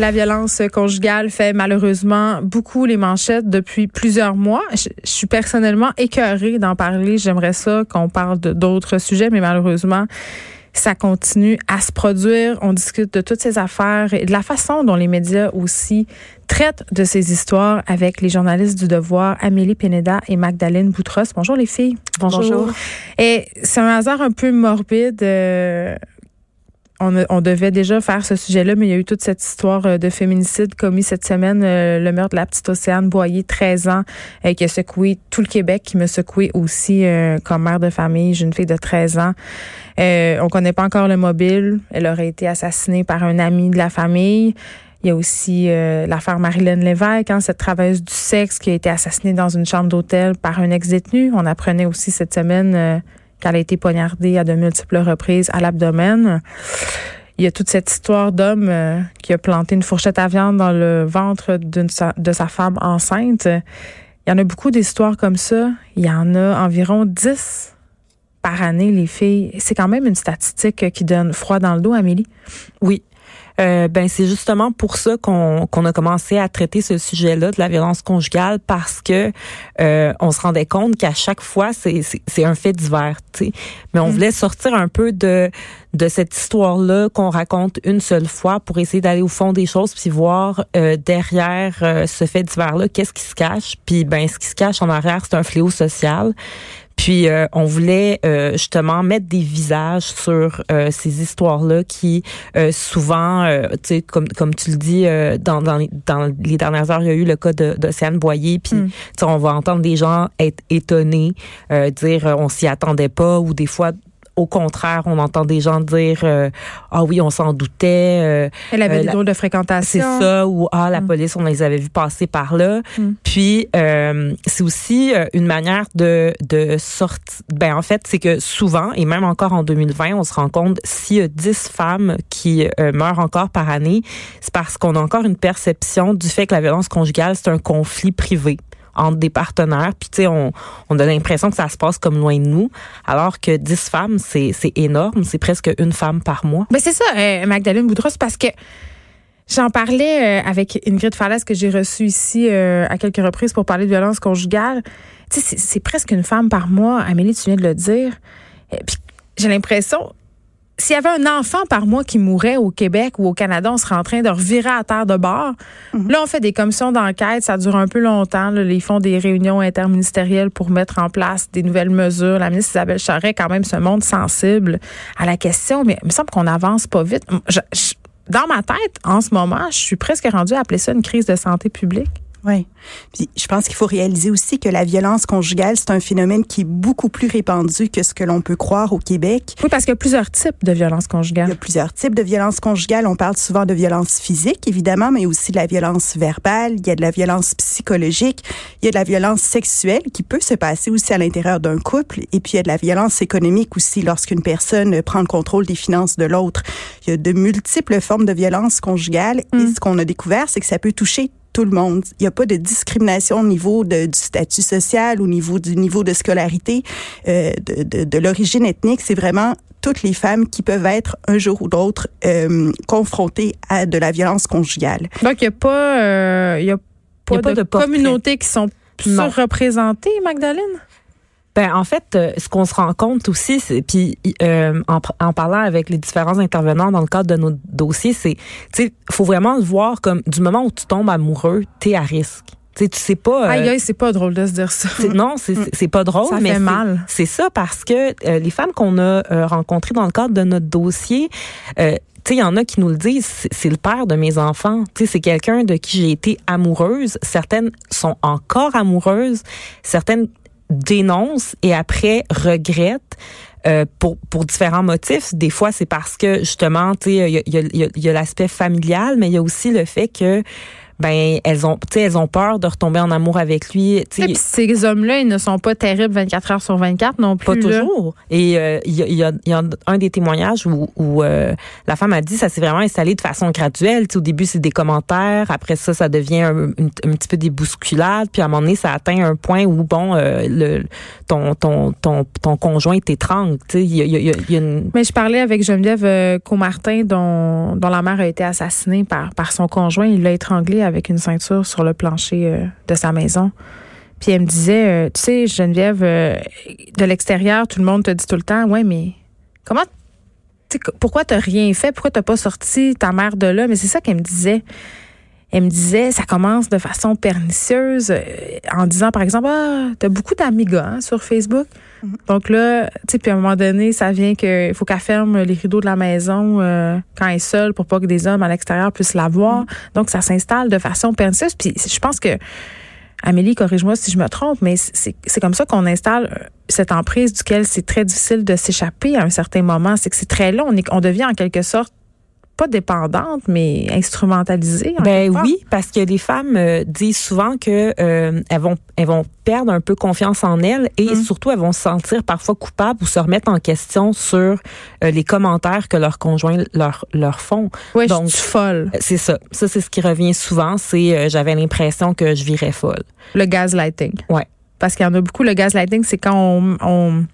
La violence conjugale fait malheureusement beaucoup les manchettes depuis plusieurs mois. Je, suis personnellement écœurée d'en parler. J'aimerais ça qu'on parle d'autres sujets, mais malheureusement, ça continue à se produire. On discute de toutes ces affaires et de la façon dont les médias aussi traitent de ces histoires avec les journalistes du Devoir, Amélie Pineda et Magdalene Boutros. Bonjour les filles. Bonjour. Et c'est un hasard un peu morbide. Euh, on, devait déjà faire ce sujet-là, mais il y a eu toute cette histoire euh, de féminicide commis cette semaine, euh, le meurtre de la petite Océane Boyer, 13 ans, euh, qui a secoué tout le Québec, qui me secoué aussi comme mère de famille. J'ai une fille de 13 ans. on connaît pas encore le mobile. Elle aurait été assassinée par un ami de la famille. Il y a aussi l'affaire Marilyn Lévesque, hein, cette travailleuse du sexe qui a été assassinée dans une chambre d'hôtel par un ex-détenu. On apprenait aussi cette semaine qu'elle a été poignardée à de multiples reprises à l'abdomen. Il y a toute cette histoire d'homme euh, qui a planté une fourchette à viande dans le ventre de sa femme enceinte. Il y en a beaucoup d'histoires comme ça. Il y en a environ 10 par année, les filles. C'est quand même une statistique qui donne froid dans le dos, Amélie. Oui, euh, ben c'est justement pour ça qu'on qu'on a commencé à traiter ce sujet-là de la violence conjugale parce que euh, on se rendait compte qu'à chaque fois c'est c'est un fait divers, tu sais. Mais on mm. voulait sortir un peu de de cette histoire-là qu'on raconte une seule fois pour essayer d'aller au fond des choses puis voir euh, derrière euh, ce fait divers-là qu'est-ce qui se cache. Puis ben ce qui se cache en arrière c'est un fléau social. Puis euh, on voulait euh, justement mettre des visages sur euh, ces histoires-là qui souvent, tu sais, comme comme tu le dis, dans, dans, dans les dernières heures, il y a eu le cas d'Océane Boyer. Puis mm. on va entendre des gens être étonnés, dire on s'y attendait pas, ou des fois au contraire, on entend des gens dire euh, ah oui, on s'en doutait. Euh, Elle avait euh, des de fréquentation. C'est ça ou ah la mm. police, on les avait vus passer par là. Mm. Puis c'est aussi une manière de de sortir. Ben en fait, c'est que souvent et même encore en 2020, on se rend compte s'il y a 10 femmes qui meurent encore par année, c'est parce qu'on a encore une perception du fait que la violence conjugale c'est un conflit privé entre des partenaires. Puis, tu sais, on, on a l'impression que ça se passe comme loin de nous, alors que 10 femmes, c'est énorme. C'est presque une femme par mois. Mais c'est ça, euh, Magdalene Boudros, parce que j'en parlais euh, avec Ingrid Falaise que j'ai reçue ici euh, à quelques reprises pour parler de violence conjugale. Tu sais, c'est presque une femme par mois. Amélie, tu viens de le dire. Puis, j'ai l'impression, s'il y avait un enfant par mois qui mourait au Québec ou au Canada, on serait en train de revirer à terre de bord. Mhm. Là, on fait des commissions d'enquête, ça dure un peu longtemps. ils font des réunions interministérielles pour mettre en place des nouvelles mesures. La ministre Isabelle Charret, quand même, se montre sensible à la question, mais il me semble qu'on avance pas vite. dans ma tête, en ce moment, je suis presque rendue à appeler ça une crise de santé publique. Oui. Puis je pense qu'il faut réaliser aussi que la violence conjugale, c'est un phénomène qui est beaucoup plus répandu que ce que l'on peut croire au Québec. Oui, parce qu'il y a plusieurs types de violence conjugale. Il y a plusieurs types de violence conjugale. On parle souvent de violence physique, évidemment, mais aussi de la violence verbale. Il y a de la violence psychologique. Il y a de la violence sexuelle qui peut se passer aussi à l'intérieur d'un couple. Et puis, il y a de la violence économique aussi lorsqu'une personne prend le contrôle des finances de l'autre. Il y a de multiples formes de violence conjugale. Et mm. ce qu'on a découvert, c'est que ça peut toucher tout le monde. Il n'y a pas de discrimination au niveau de, du statut social, au niveau du niveau de scolarité, euh, de, de, de l'origine ethnique. C'est vraiment toutes les femmes qui peuvent être un jour ou l'autre euh, confrontées à de la violence conjugale. Donc, il n'y a pas, euh, il y a pas, de, de communautés qui sont surreprésentées, Magdalene? Ben en fait, euh, ce qu'on se rend compte aussi, c'est puis euh, en, en, parlant avec les différents intervenants dans le cadre de nos dossiers, c'est tu sais, faut vraiment le voir comme du moment où tu tombes amoureux, t'es à risque. Tu sais, tu sais pas. Euh, aïe, aïe, c'est pas drôle de se dire ça. Non, c'est c'est pas drôle, ça mais fait mal. C'est ça parce que euh, les femmes qu'on a rencontrées dans le cadre de notre dossier. Euh, tu sais, il y en a qui nous le disent, c'est le père de mes enfants. Tu sais, c'est quelqu'un de qui j'ai été amoureuse. Certaines sont encore amoureuses. Certaines dénonce et après regrette. Euh, pour, pour différents motifs. Des fois, c'est parce que justement, tu sais, il y a, y y a l'aspect familial, mais il y a aussi le fait que ben elles ont, tu sais, elles ont peur de retomber en amour avec lui. Tu sais, ces hommes-là, ils ne sont pas terribles 24 heures sur 24 non plus. Pas toujours. Et il y, a, y, a, un des témoignages où, où la femme a dit ça s'est vraiment installé de façon graduelle. Tu sais, au début, c'est des commentaires. Après ça, ça devient un, un, petit peu des bousculades. Puis à un moment donné, ça atteint un point où bon, le ton ton ton ton conjoint t'étrangle. Tu sais, il y a, y, y a une... Mais je parlais avec Geneviève euh, Comartin, dont, dont la mère a été assassinée par, par son conjoint. Il l'a étranglée avec une ceinture sur le plancher euh, de sa maison. Puis elle me disait, euh, tu sais, Geneviève, de l'extérieur, tout le monde te dit tout le temps, ouais, mais comment, pourquoi t'as rien fait? Pourquoi t'as pas sorti ta mère de là? Mais c'est ça qu'elle me disait. Elle me disait, ça commence de façon pernicieuse en disant, par exemple, ah, t'as beaucoup d'amis gars hein, sur Facebook. Mhm. Donc là, tu sais, puis à un moment donné, ça vient qu'il faut qu'elle ferme les rideaux de la maison euh, quand elle est seule pour pas que des hommes à l'extérieur puissent la voir. Mhm. Donc ça s'installe de façon pernicieuse. Puis je pense que Amélie, corrige-moi si je me trompe, mais c'est comme ça qu'on installe euh, cette emprise duquel c'est très difficile de s'échapper à un certain moment. C'est que c'est très long. On, est, on devient en quelque sorte pas dépendante, mais instrumentalisée. ben oui, parce que les femmes euh, disent souvent que euh, elles vont elles vont perdre un peu confiance en elles et mm. surtout elles vont se sentir parfois coupables ou se remettre en question sur euh, les commentaires que leurs conjoints leur leur font. Oui, Donc je suis folle. C'est ça. Ça c'est ce qui revient souvent. C'est j'avais l'impression que je virais folle. Le gaslighting. Ouais. Parce qu'il y en a beaucoup. Le gaslighting, c'est quand on, on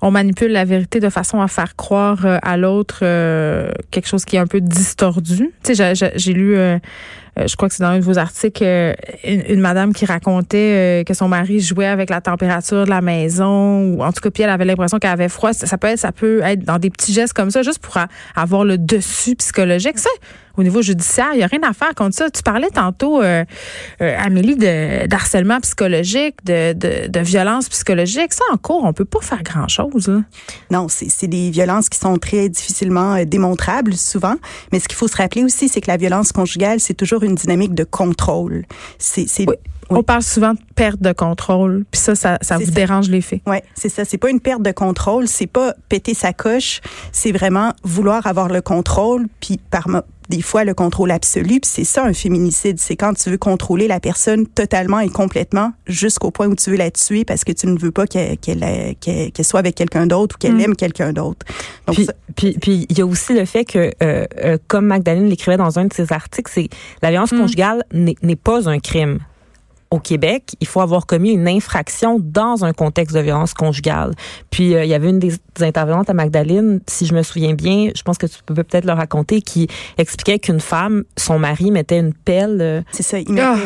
on manipule la vérité de façon à faire croire euh, à l'autre euh, quelque chose qui est un peu distordu. Tu sais, j'ai lu, euh, je crois que c'est dans un de vos articles, une, madame qui racontait que son mari jouait avec la température de la maison, ou en tout cas, puis elle avait l'impression qu'elle avait froid. Ça, peut être, ça peut être dans des petits gestes comme ça, juste pour avoir le dessus psychologique. Ça, au niveau judiciaire. Il n'y a rien à faire contre ça. Tu parlais tantôt, euh, euh, Amélie, de, d'harcèlement psychologique, de, de, violence psychologique. Ça, en cours, on peut pas faire grand-chose. Non, c'est, c'est des violences qui sont très difficilement euh, démontrables souvent. Mais ce qu'il faut se rappeler aussi, c'est que la violence conjugale, c'est toujours une dynamique de contrôle. C'est, On parle souvent de perte de contrôle, puis ça, ça, ça vous dérange les faits. Oui, c'est ça. C'est pas une perte de contrôle, c'est pas péter sa coche, c'est vraiment vouloir avoir le contrôle, puis par, des fois le contrôle absolu. Puis c'est ça un féminicide, c'est quand tu veux contrôler la personne totalement et complètement jusqu'au point où tu veux la tuer parce que tu ne veux pas qu'elle soit avec quelqu'un d'autre ou qu'elle mm. aime quelqu'un d'autre. Puis, puis, puis il y a aussi le fait que, euh, euh, comme Magdalene l'écrivait dans un de ses articles, c'est la violence mm. conjugale n'est pas un crime au Québec, il faut avoir commis une infraction dans un contexte de violence conjugale. Puis euh, il y avait une des, intervenantes à Magdalene, si je me souviens bien, je pense que tu peux peut-être le raconter, qui expliquait qu'une femme, son mari mettait une pelle. Euh, C'est ça, il mettait. Ah!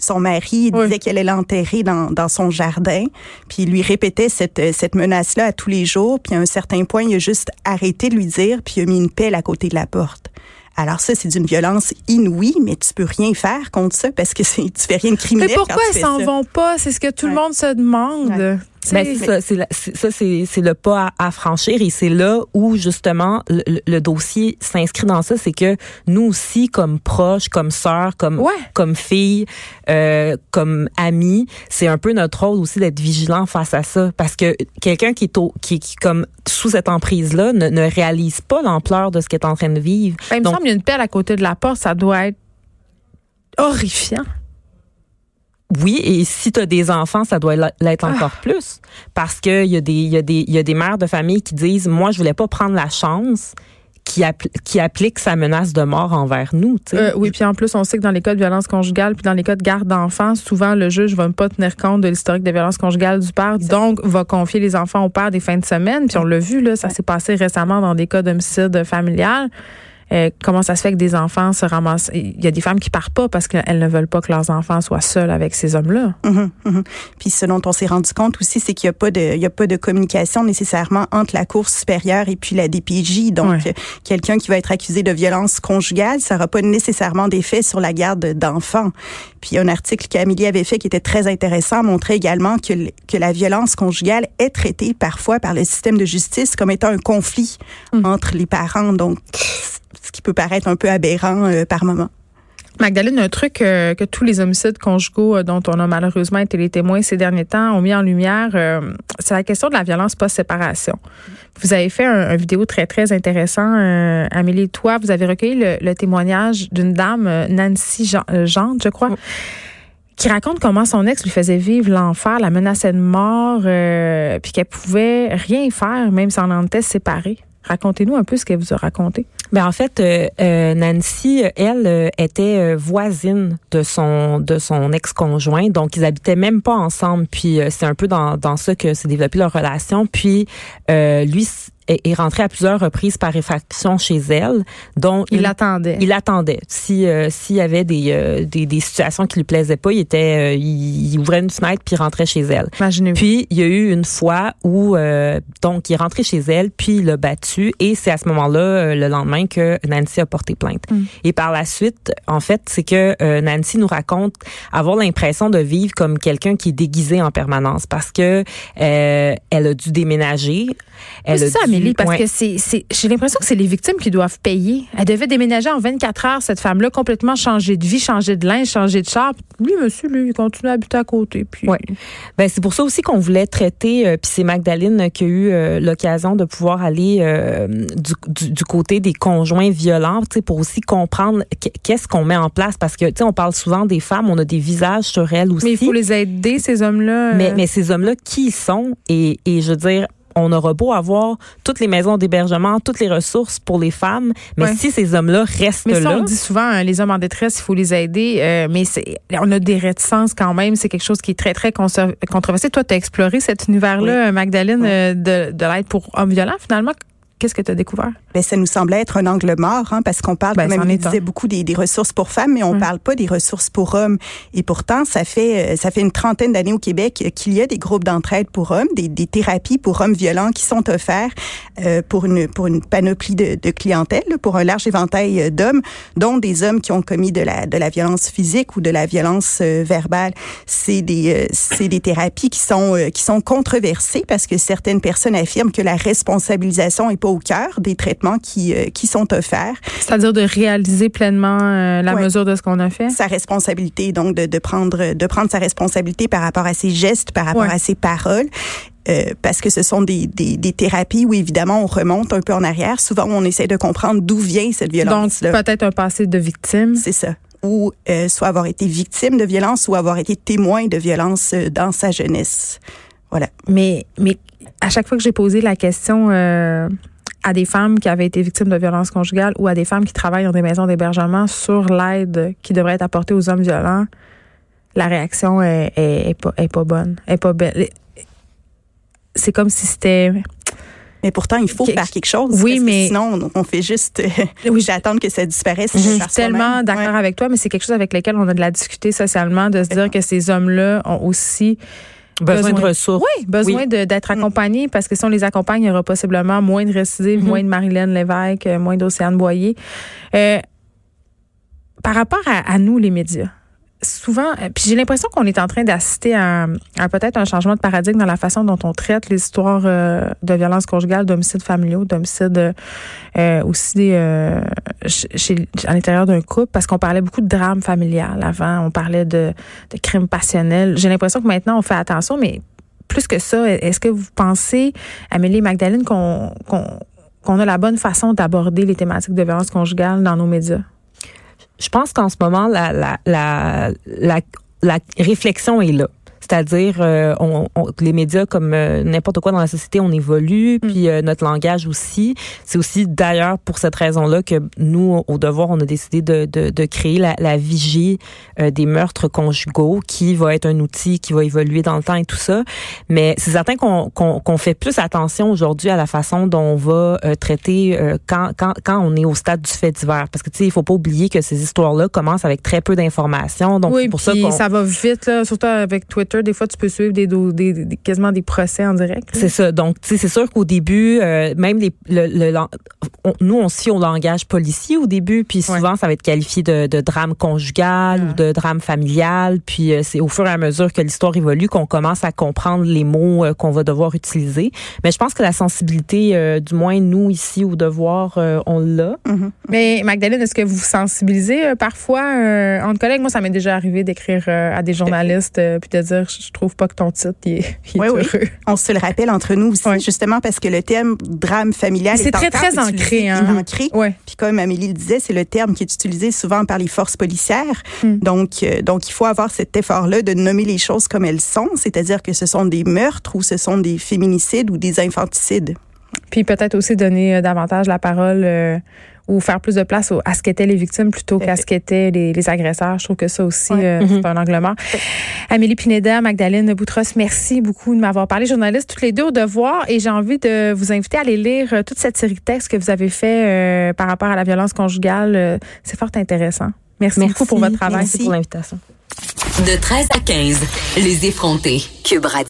Son mari disait qu'elle allait l'enterrer dans, dans son jardin, puis il lui répétait cette, cette menace-là à tous les jours, puis à un certain point, il a juste arrêté de lui dire, puis il a mis une pelle à côté de la porte. Alors ça, c'est d'une violence inouïe, mais tu peux rien faire contre ça parce que tu fais rien de criminel. Mais pourquoi elles s'en vont pas? C'est ce que tout le monde se demande. Ben, ça, c'est le pas à, franchir et c'est là où justement le, dossier s'inscrit dans ça, c'est que nous aussi comme proches, comme sœurs, comme comme filles, euh, comme amis, c'est un peu notre rôle aussi d'être vigilant face à ça parce que quelqu'un qui est au, qui, qui comme sous cette emprise là ne, ne réalise pas l'ampleur de ce qu'il est en train de vivre. Ben, il me semble qu'il y a une pelle à côté de la porte, ça doit être horrifiant. Oui, et si tu as des enfants, ça doit l'être encore ah. plus. Parce qu'il y, a des, y, a des, y a des mères de famille qui disent, moi, je voulais pas prendre la chance qui, qui applique sa menace de mort envers nous. Euh, oui, puis en plus, on sait que dans les cas de violence conjugale, puis dans les cas de garde d'enfants, souvent le juge va pas tenir compte de l'historique de violence conjugale du père, donc va confier les enfants au père des fins de semaine. Puis on l'a vu, là, ça s'est passé récemment dans des cas d'homicide familial. Euh, comment ça se fait que des enfants se ramassent? Il y a des femmes qui partent pas parce qu'elles ne veulent pas que leurs enfants soient seuls avec ces hommes-là. Mm Puis ce dont on s'est rendu compte aussi, c'est qu'il n'y a pas de, il y a pas de communication nécessairement entre la Cour supérieure et puis la DPJ. Donc, quelqu'un qui va être accusé de violence conjugale, ça n'aura pas nécessairement d'effet sur la garde d'enfants. Puis un article qu'Amélie avait fait qui était très intéressant montrait également que, que la violence conjugale est traitée parfois par le système de justice comme étant un conflit mm. entre les parents. Donc, ce qui peut paraître un peu aberrant euh, par moment. Magdalene, un truc euh, que tous les homicides conjugaux euh, dont on a malheureusement été les témoins ces derniers temps ont mis en lumière, c'est la question de la violence post-séparation. Vous avez fait un, vidéo très, très intéressant. Amélie, toi, vous avez recueilli le, témoignage d'une dame, Nancy Jean, je crois, qui raconte comment son ex lui faisait vivre l'enfer, la menaçait de mort, puis qu'elle pouvait rien faire, même si on en était séparés. Racontez-nous un peu ce qu'elle vous a raconté. Ben en fait, euh, euh, Nancy, elle euh, était voisine de son de son ex-conjoint, donc ils habitaient même pas ensemble. Puis c'est un peu dans dans ça que s'est développée leur relation. Puis lui est, rentré à plusieurs reprises par réfraction chez elle, dont il, attendait. Il attendait. Si euh, s'il y avait des, euh, des, des situations qui lui plaisaient pas, il était euh, il, ouvrait une fenêtre puis rentrait chez elle. Imaginez-vous. Puis il y a eu une fois où donc il est rentré chez elle puis il l'a battu et c'est à ce moment-là le lendemain que Nancy a porté plainte. Mm. Et par la suite, en fait, c'est que Nancy nous raconte avoir l'impression de vivre comme quelqu'un qui est déguisé en permanence parce que elle a dû déménager. Elle a dû parce que c'est, j'ai l'impression que c'est les victimes qui doivent payer. Elle devait déménager en 24 heures, cette femme-là, complètement changer de vie, changer de linge, changer de char. Lui, monsieur, lui, il continue à habiter à côté. Puis... Ouais. Ben, c'est pour ça aussi qu'on voulait traiter, euh, puis c'est Magdalene qui a eu euh, l'occasion de pouvoir aller euh, du, du, côté des conjoints violents, pour aussi comprendre qu'est-ce qu'on met en place. Parce que, tu sais, on parle souvent des femmes, on a des visages sur elles aussi. Mais il faut les aider, ces hommes-là. Mais, mais ces hommes-là, qui ils sont? Et, et je veux dire, on aura beau avoir toutes les maisons d'hébergement, toutes les ressources pour les femmes, mais si ces hommes-là restent mais ça, là. On dit souvent, hein, les hommes en détresse, il faut les aider, euh, mais on a des réticences quand même. C'est quelque chose qui est très, très controversé. Toi, tu as exploré cet univers-là, Magdalene, euh, de, de l'aide pour hommes violents, finalement? Qu'est-ce que tu as découvert? Bien, ça nous semblait être un angle mort, hein, parce qu'on parle, ben, comme même, disait beaucoup des, des, ressources pour femmes, mais on ne parle pas des ressources pour hommes. Et pourtant, ça fait euh, ça fait une trentaine d'années au Québec qu'il y a des groupes d'entraide pour hommes, des, des, thérapies pour hommes violents qui sont offerts euh, pour une pour une panoplie de, de clientèle, pour un large éventail euh, d'hommes, dont des hommes qui ont commis de la de la violence physique ou de la violence euh, verbale. C'est des c'est des thérapies qui sont qui sont controversées parce que certaines personnes affirment que la responsabilisation est au cœur des traitements qui, euh, qui sont offerts. C'est-à-dire de réaliser pleinement euh, la mesure de ce qu'on a fait? Sa responsabilité, donc de, de, prendre, de prendre sa responsabilité par rapport à ses gestes, par rapport à ses paroles. Euh, parce que ce sont des, des, des, thérapies où évidemment on remonte un peu en arrière. Souvent on essaie de comprendre d'où vient cette violence. Donc peut-être un passé de victime. C'est ça. Ou euh, soit avoir été victime de violence ou avoir été témoin de violence euh, dans sa jeunesse. Voilà. Mais mais à chaque fois que j'ai posé la question euh, à des femmes qui avaient été victimes de violences conjugales ou à des femmes qui travaillent dans des maisons d'hébergement sur l'aide qui devrait être apportée aux hommes violents, la réaction est, est, pas, est pas bonne, est pas belle. C'est comme si c'était mais pourtant, il faut faire quelque chose. Oui, mais sinon, on fait juste oui, attendre que ça disparaisse. Je suis tellement d'accord avec toi, mais c'est quelque chose avec lequel on a de la discuter socialement, de se dire que ces hommes-là ont aussi Besoin, de ressources. Oui, besoin d'être mm. accompagnés parce que si on les accompagne, il y aura possiblement moins de récidives, mm-hmm. moins de Marilyn Lévesque, euh, moins d'Océane Boyer. Euh, par rapport à, nous, les médias, souvent, euh, puis j'ai l'impression qu'on est en train d'assister à, peut-être un changement de paradigme dans la façon dont on traite les histoires euh, de violence conjugale, d'homicides familiaux, d'homicides euh, aussi chez, à l'intérieur d'un couple, parce qu'on parlait beaucoup de drame familial avant, on parlait de, de crimes passionnels. J'ai l'impression que maintenant on fait attention, mais plus que ça, est-ce que vous pensez, Amélie et Magdalene, qu'on qu'on a la bonne façon d'aborder les thématiques de violence conjugale dans nos médias? Je pense qu'en ce moment, la, la, la, la, réflexion est là. C'est-à-dire, euh, on, les médias, comme euh, n'importe quoi dans la société, on évolue, mm. puis euh, notre langage aussi. C'est aussi d'ailleurs pour cette raison-là que nous, au devoir, on a décidé de, de, de créer la, la vigie des meurtres conjugaux, qui va être un outil qui va évoluer dans le temps et tout ça. Mais c'est certain qu'on qu'on fait plus attention aujourd'hui à la façon dont on va traiter quand, quand, quand on est au stade du fait divers. Parce que, tu sais, il faut pas oublier que ces histoires-là commencent avec très peu d'informations. Donc, oui, pour ça ça va vite, là, surtout avec Twitter Twitter, des fois, tu peux suivre des, des, quasiment des procès en direct. C'est ça. Donc, tu sais, c'est sûr qu'au début, euh, même les, le, nous, on suit au langage policier au début, puis souvent, ça va être qualifié de, de drame conjugal ou de drame familial. Puis, euh, c'est au fur et à mesure que l'histoire évolue qu'on commence à comprendre les mots qu'on va devoir utiliser. Mais je pense que la sensibilité, du moins nous ici au devoir, on l'a. Mm-hmm. Mais Magdalene, est-ce que vous sensibilisez parfois entre collègues? Moi, ça m'est déjà arrivé d'écrire à des journalistes puis de dire je trouve pas que ton titre est, oui, Oui. On se le rappelle entre nous aussi, justement parce que le thème drame familial c'est très très ancré, hein. ancré. Puis comme Amélie le disait, c'est le terme qui est utilisé souvent par les forces policières. Hmm. Donc euh, donc il faut avoir cet effort-là de nommer les choses comme elles sont, c'est-à-dire que ce sont des meurtres ou ce sont des féminicides ou des infanticides. Puis peut-être aussi donner euh, davantage la parole euh, ou faire plus de place à ce qu'étaient les victimes plutôt qu'à ce qu'étaient les, agresseurs. Je trouve que ça aussi, euh, c'est mhm. un angle mort. Amélie Pineda, Magdalene Boutros, merci beaucoup de m'avoir parlé. Journaliste toutes les deux au devoir et j'ai envie de vous inviter à aller lire toute cette série de textes que vous avez fait par rapport à la violence conjugale. c'est fort intéressant. Merci, beaucoup pour votre travail. Merci pour l'invitation. De 13 à 15, les effrontés. Cube